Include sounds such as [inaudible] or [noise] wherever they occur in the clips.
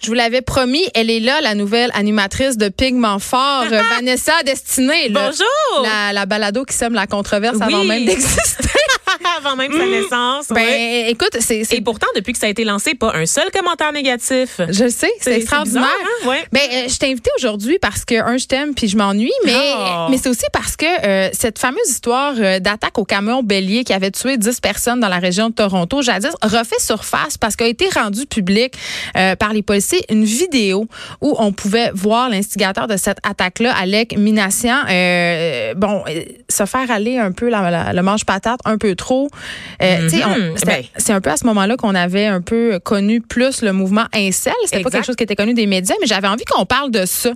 Je vous l'avais promis, elle est là, la nouvelle animatrice de Pigment Fort, euh, [laughs] Vanessa Destinée. là. Bonjour! La, la balado qui sème la controverse avant même d'exister. [laughs] Avant même sa naissance. ben, ouais. écoute, c'est, Et pourtant, depuis que ça a été lancé, pas un seul commentaire négatif. je sais, c'est extraordinaire. bizarre, hein? Ouais. Ben, euh, je t'ai invité aujourd'hui parce que, un, je t'aime puis je m'ennuie, mais, Oh. mais c'est aussi parce que euh, cette fameuse histoire euh, d'attaque au camion bélier qui avait tué 10 personnes dans la région de Toronto, jadis, refait surface parce qu'a été rendu public euh, par les policiers une vidéo où on pouvait voir l'instigateur de cette attaque-là, Alec Minassian, bon, se faire aller un peu la, la- le manche-patate un peu trop. Euh, Mhm. Ben. c'est un peu à ce moment-là qu'on avait un peu connu plus le mouvement incel. C'était pas quelque chose qui était connu des médias, mais j'avais envie qu'on parle de ça.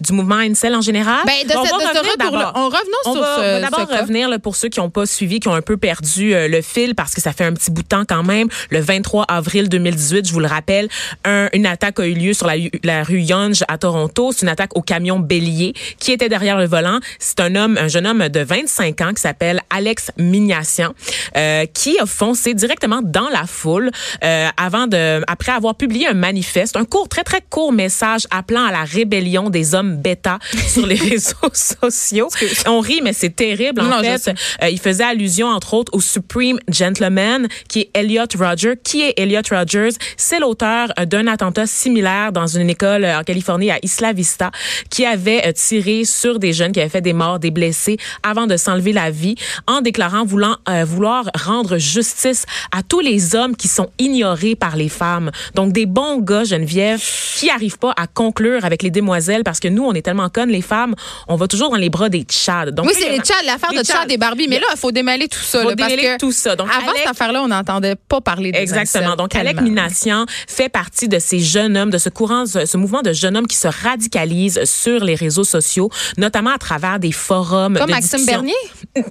Du mouvement Incel en général. Ben, de, On ce, va de ce revenir d'abord. On revenons On sur va, ce, on va d'abord ce revenir là, pour ceux qui n'ont pas suivi, qui ont un peu perdu euh, le fil parce que ça fait un petit bout de temps quand même. Le 23 avril 2018, je vous le rappelle, un- une attaque a eu lieu sur la, la rue Yonge à Toronto. C'est une attaque au camion bélier qui était derrière le volant. C'est un homme, un jeune homme de 25 ans qui s'appelle Alex Mignassian, euh, qui a foncé directement dans la foule euh, avant de, après avoir publié un manifeste, un court, très très court message appelant à la rébellion des hommes bêta [laughs] sur les réseaux sociaux. On rit, mais c'est terrible. En Non, fait. Euh, il faisait allusion, entre autres, au Supreme Gentleman, qui est Elliot Rogers. Qui est Elliot Rogers? C'est l'auteur euh, d'un attentat similaire dans une école euh, en Californie, à Isla Vista, qui avait tiré sur des jeunes qui avaient fait des morts, des blessés, avant de s'enlever la vie, en déclarant voulant, euh, vouloir rendre justice à tous les hommes qui sont ignorés par les femmes. Donc, des bons gars, Geneviève, qui arrivent pas à conclure avec les demoiselles, parce que nous, on est tellement connes, les femmes, on va toujours dans les bras des tchads. Donc, Oui, c'est les Chad, l'affaire de Chad Chad. et Barbie. Mais là, il faut démêler tout ça. Faut là, parce que tout ça. Donc, avant cette affaire-là, on n'entendait pas parler des Exactement. Donc, Alec. Minassian fait partie de ces jeunes hommes, de ce courant, ce, ce mouvement de jeunes hommes qui se radicalisent sur les réseaux sociaux, notamment à travers des forums. Comme de Maxime. Bernier? [laughs]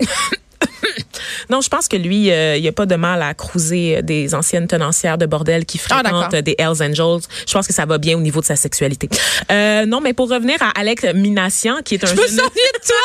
[laughs] Non, je pense que lui, euh, il n'y a pas de mal à cruiser euh, des anciennes tenancières de bordel qui Ah, fréquentent euh, des Hells Angels. Je pense que ça va bien au niveau de sa sexualité. Euh, non, mais pour revenir à Alex Minassian, qui est un Je me jeune... de toi.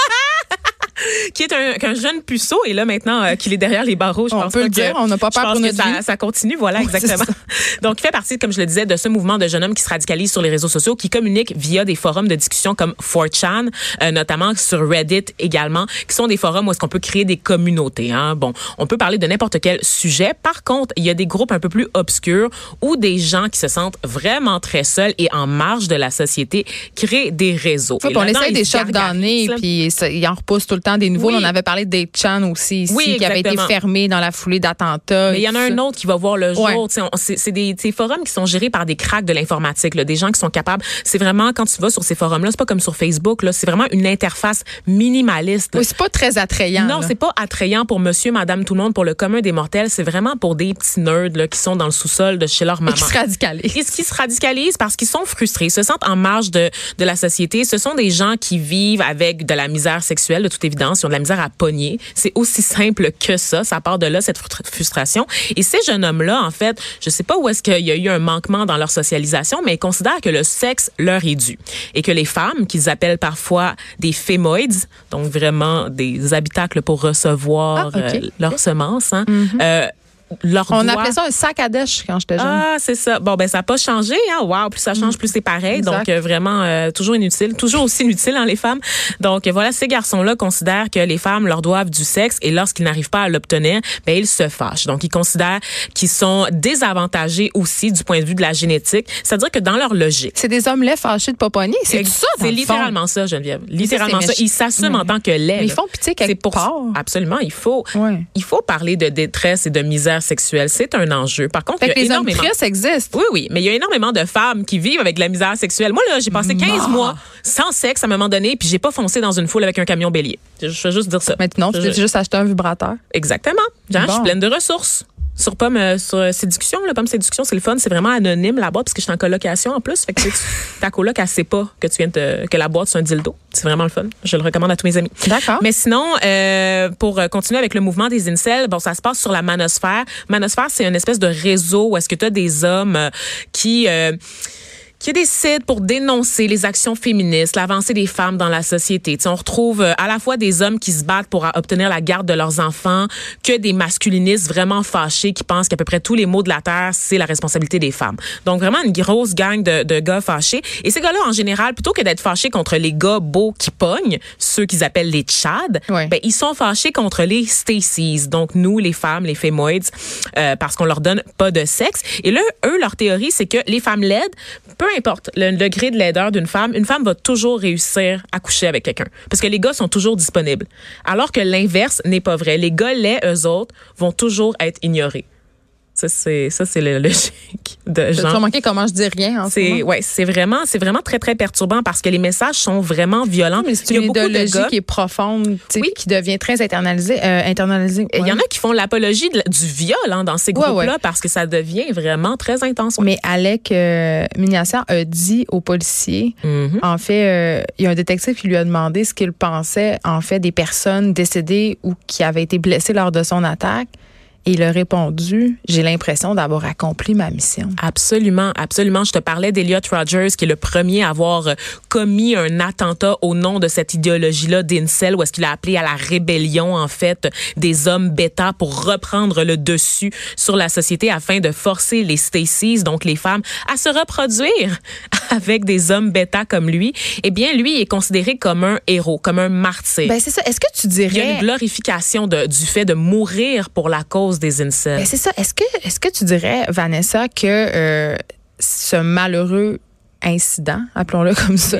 [laughs] [laughs] qui est un, qu'un jeune puceau et là maintenant euh, qu'il est derrière les barreaux, je On pense peut pas le que- dire, on n'a pas je peur pense pour notre ça, vie. ça continue, voilà exactement. [laughs] Donc il fait partie, comme je le disais, de ce mouvement de jeunes hommes qui se radicalisent sur les réseaux sociaux, qui communiquent via des forums de discussion comme 4chan, euh, notamment sur Reddit également, qui sont des forums où est-ce qu'on peut créer des communautés. Hein. Bon, on peut parler de n'importe quel sujet. Par contre, il y a des groupes un peu plus obscurs où des gens qui se sentent vraiment très seuls et en marge de la société créent des réseaux. Oui, Et on ils des se shots d'année, gargarisent, là. puis ça- il en repousse tout le temps des nouveaux. Oui. On avait parlé des Chan aussi ici, Oui, qui avait été fermé dans la foulée d'attentats. Mais il y en a et un autre qui va voir le jour. Ouais. C'est des, des forums qui sont gérés par des cracks de l'informatique, des gens qui sont capables. C'est vraiment quand tu vas sur ces forums-là, c'est pas comme sur Facebook. C'est vraiment une interface minimaliste. Oui, c'est pas très attrayant. Non, c'est pas attrayant pour monsieur, madame, tout le monde, pour le commun des mortels. C'est vraiment pour des petits nerds là, qui sont dans le sous-sol de chez leur Et maman. qui se radicalisent. Et qui se radicalisent parce qu'ils sont frustrés, se sentent en marge de, de la société. Ce sont des gens qui vivent avec de la misère sexuelle, de toute évidence. Ils ont de la misère à pogner. C'est aussi simple que ça. Ça part de là, cette frustra- frustration. Et ces jeunes hommes-là, en fait, je sais pas où est-ce qu'il y a eu un manquement dans leur socialisation, mais ils considèrent que le sexe leur est dû. Et que les femmes, qu'ils appellent parfois des fémoïdes, donc vraiment des habitacles pour recevoir Ah, ok. euh, leurs semences, hein, euh, leur On appelait ça un sac à dèche quand j'étais jeune. ah, c'est ça. Bon, ben ça n'a pas changé. Hein? Wow, plus ça change, plus c'est pareil. Exact. Donc, euh, vraiment, euh, toujours inutile. Toujours aussi inutile, hein, les femmes. Donc, euh, voilà, ces garçons-là considèrent que les femmes leur doivent du sexe et lorsqu'ils n'arrivent pas à l'obtenir, ben ils se fâchent. Donc, ils considèrent qu'ils sont désavantagés aussi du point de vue de la génétique. C'est-à-dire que dans leur logique, C'est des hommes laids fâchés de poponnier. C'est ça, C'est fond. littéralement ça, Geneviève. Littéralement ça. Ils s'assument en tant que lait. Mais ils font pitié quelque pour part. Absolument, il faut. Il faut parler de détresse et de misère sexuelle. C'est un enjeu. Par contre, Fait il y a les énormément. existent. Oui, oui, mais il y a énormément de femmes qui vivent avec de la misère sexuelle. Moi, là, j'ai passé 15 Mort. mois sans sexe à un moment donné, puis j'ai pas foncé dans une foule avec un camion bélier. Je je veux juste dire ça. Maintenant, tu Je- t'es juste acheté un vibrateur. Exactement. Genre, Je Bon. suis pleine de ressources. Sur Pomme, euh, sur euh, Séduction, là, Pomme Séduction, c'est le fun, c'est vraiment anonyme là-bas, parce que je suis en colocation en plus. Fait que tu- [laughs] ta coloc, elle sait pas que tu viens de, que la boîte, c'est un dildo. C'est vraiment le fun. Je le recommande à tous mes amis. D'accord. Mais sinon, euh, pour euh, continuer avec le mouvement des incels, bon, ça se passe sur la manosphère. Manosphère, c'est une espèce de réseau où est-ce que tu as des hommes euh, qui... euh, qui décide pour dénoncer les actions féministes, l'avancée des femmes dans la société. on retrouve euh, à la fois des hommes qui se battent pour obtenir la garde de leurs enfants que des masculinistes vraiment fâchés qui pensent qu'à peu près tous les maux de la terre, c'est la responsabilité des femmes. Donc vraiment une grosse gang de, de gars fâchés. Et ces gars-là, en général, plutôt que d'être fâchés contre les gars beaux qui pognent, ceux qu'ils appellent les chads, ben, ils sont fâchés contre les Stacy's. Donc nous, les femmes, les fémoids, euh, parce qu'on leur donne pas de sexe. Et là, eux, leur théorie, c'est que les femmes laides, peu importe le degré de laideur d'une femme, une femme va toujours réussir à coucher avec quelqu'un. Parce que les gars sont toujours disponibles. Alors que l'inverse n'est pas vrai. Les gars laids, eux autres, vont toujours être ignorés. Ça, c'est, ça, c'est la [laughs] logique de genre. Tu remarqué comment je dis rien en c'est, ouais, c'est vraiment, c'est vraiment très, très perturbant parce que les messages sont vraiment violents. Mais c'est une idéologie qui est profonde, qui devient très internalisée. Euh, internalisée Il y en a qui font l'apologie du viol hein, dans ces groupes-là parce que ça devient vraiment très intense. Mais Alec euh, a dit aux policiers, mm-hmm. en fait, euh, il y a un détective qui lui a demandé ce qu'il pensait, en fait, des personnes décédées ou qui avaient été blessées lors de son attaque. Et il a répondu, j'ai l'impression d'avoir accompli ma mission. Absolument, absolument. Je te parlais d'Eliot Rogers, qui est le premier à avoir euh, commis un attentat au nom de cette idéologie-là d'Incel, où est-ce qu'il a appelé à la rébellion, en fait, des hommes bêta pour reprendre le dessus sur la société afin de forcer les Stacys, donc les femmes, à se reproduire [laughs] avec des hommes bêta comme lui. Eh bien, lui est considéré comme un héros, comme un martyr. Ben, c'est ça. Est-ce que tu dirais... Il y a une glorification de, du fait de mourir pour la cause des incels. Ben, c'est ça. Est-ce que, est-ce que tu dirais, Vanessa, que euh, ce malheureux incident, appelons-le comme ça,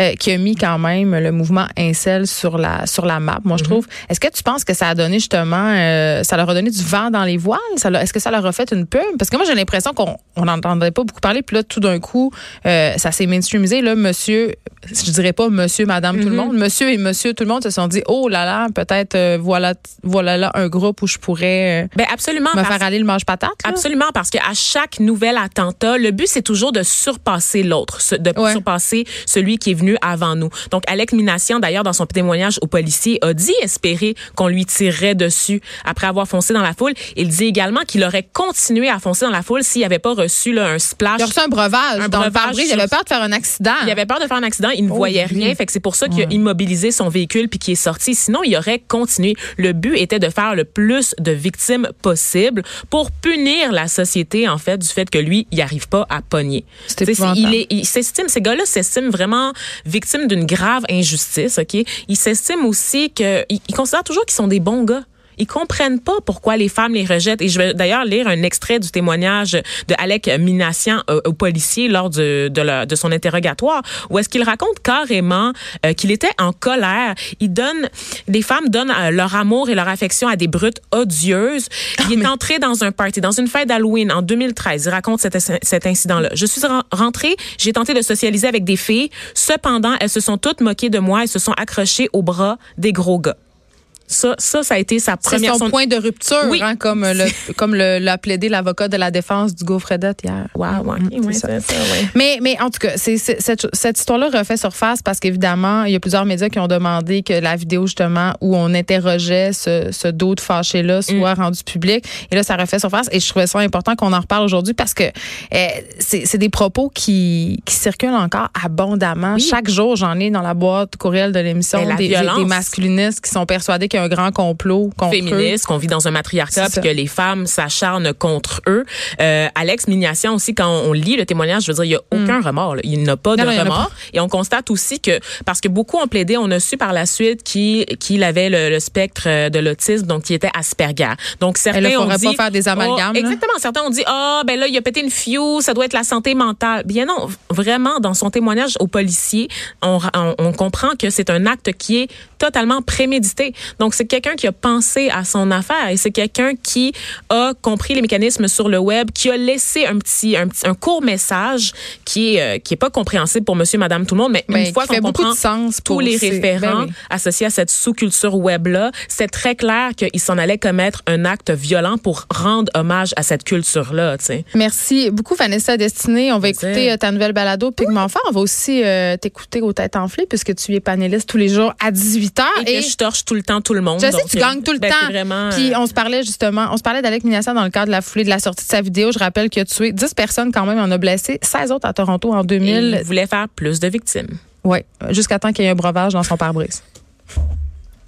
euh, qui a mis quand même le mouvement incel sur la sur la map. Moi, je mhm. trouve. Est-ce que tu penses que ça a donné justement, euh, ça leur a donné du vent dans les voiles? Est-ce que ça leur a fait une pub? Parce que moi, j'ai l'impression qu'on on n'entendait pas beaucoup parler. Puis là, tout d'un coup, euh, ça s'est mainstreamisé. Là, monsieur, je dirais pas monsieur, madame, tout le mhm. monde, monsieur et monsieur, tout le monde se sont dit, oh là là, peut-être voilà voilà là un groupe où je pourrais ben absolument me faire aller le manche patate. Absolument, parce qu'à chaque nouvel attentat, le but c'est toujours de surpasser de surpasser celui qui est venu avant nous. Donc, Alec Minassian, d'ailleurs, dans son témoignage au policier, a dit espérer qu'on lui tirerait dessus après avoir foncé dans la foule. Il dit également qu'il aurait continué à foncer dans la foule s'il n'avait pas reçu là, un splash. Il a reçu un breuvage. Un breuvage. Il avait peur de faire un accident. Il avait peur de faire un accident. Il ne oh, voyait rien. Fait que c'est pour ça qu'il a immobilisé son véhicule puis qu'il est sorti. Sinon, il aurait continué. Le but était de faire le plus de victimes possible pour punir la société, en fait, du fait que lui, il n'arrive pas à pogner. Il est, il, ces gars-là s'estiment vraiment victimes d'une grave injustice, OK? Ils s'estiment aussi que, ils considèrent toujours qu'ils sont des bons gars. Ils comprennent pas pourquoi les femmes les rejettent. Et je vais d'ailleurs lire un extrait du témoignage de Alec Minassian euh, au policier lors de, de, de, son interrogatoire, où est-ce qu'il raconte carrément euh, qu'il était en colère. Il donne, les femmes donnent euh, leur amour et leur affection à des brutes odieuses. Il est entré dans un party, dans une fête d'Halloween en 2013. Il raconte cet, cet incident-là. Je suis rentrée, j'ai tenté de socialiser avec des filles. Cependant, elles se sont toutes moquées de moi et se sont accrochées aux bras des gros gars. Ça, ça, ça a été sa première. C'est son point de rupture, oui. hein, comme le, [laughs] comme l'a plaidé l'avocat de la défense du Fredette hier. Wow, ouais, mm, oui, ça. Ça, Mais, mais en tout cas, c'est, cette, cette histoire-là refait surface parce qu'évidemment, il y a plusieurs médias qui ont demandé que la vidéo justement où on interrogeait ce, ce dos de fâché-là soit mm. rendue publique. Et là, ça refait surface. Et je trouvais ça important qu'on en reparle aujourd'hui parce que eh, c'est, des propos qui, qui circulent encore abondamment. Chaque jour, j'en ai dans la boîte courriel de l'émission des, des masculinistes qui sont persuadés qu'il y a un grand complot contre féministe, qu'on vit dans un matriarcat, puis que les femmes s'acharnent contre eux. Euh, Alex Mignatian aussi, quand on lit le témoignage, je veux dire, il y a mm. aucun remords. Il n'a pas de remords. Et on constate aussi que, parce que beaucoup ont plaidé, on a su par la suite qu'il qu'il avait le, spectre de l'autisme, donc qui était Asperger. Donc certains là, ont dit, pas faire des amalgames. Oh, exactement. Certains ont dit, ah oh, ben là, il a pété une fio, ça doit être la santé mentale. Bien non, vraiment, dans son témoignage au policier, on, on, on comprend que c'est un acte qui est totalement prémédité. Donc, c'est quelqu'un qui a pensé à son affaire et c'est quelqu'un qui a compris les mécanismes sur le web, qui a laissé un petit, un, petit, un court message qui est, euh, qui est pas compréhensible pour monsieur, madame, tout le monde, mais une fois qu'on comprend sens tous les référents ben associés à cette sous-culture web-là, c'est très clair qu'il s'en allait commettre un acte violent pour rendre hommage à cette culture-là, tu sais. Merci beaucoup, Vanessa Destinée. On va écouter euh, ta nouvelle balado Pigment Fort. On va aussi euh, t'écouter aux têtes enflées puisque tu es panéliste tous les jours à 18 h. Et, que je torche tout le temps tout le monde. Je sais, tu gagnes tout le ben, temps. Vraiment, Puis on se parlait justement, on se parlait d'Alec Minassian dans le cadre de la foulée de la sortie de sa vidéo. Je rappelle qu'il a tué 10 personnes quand même, en a blessé 16 autres à Toronto Toronto en 2000. il voulait faire plus de victimes. Oui, jusqu'à temps qu'il y ait un breuvage dans son pare-brise.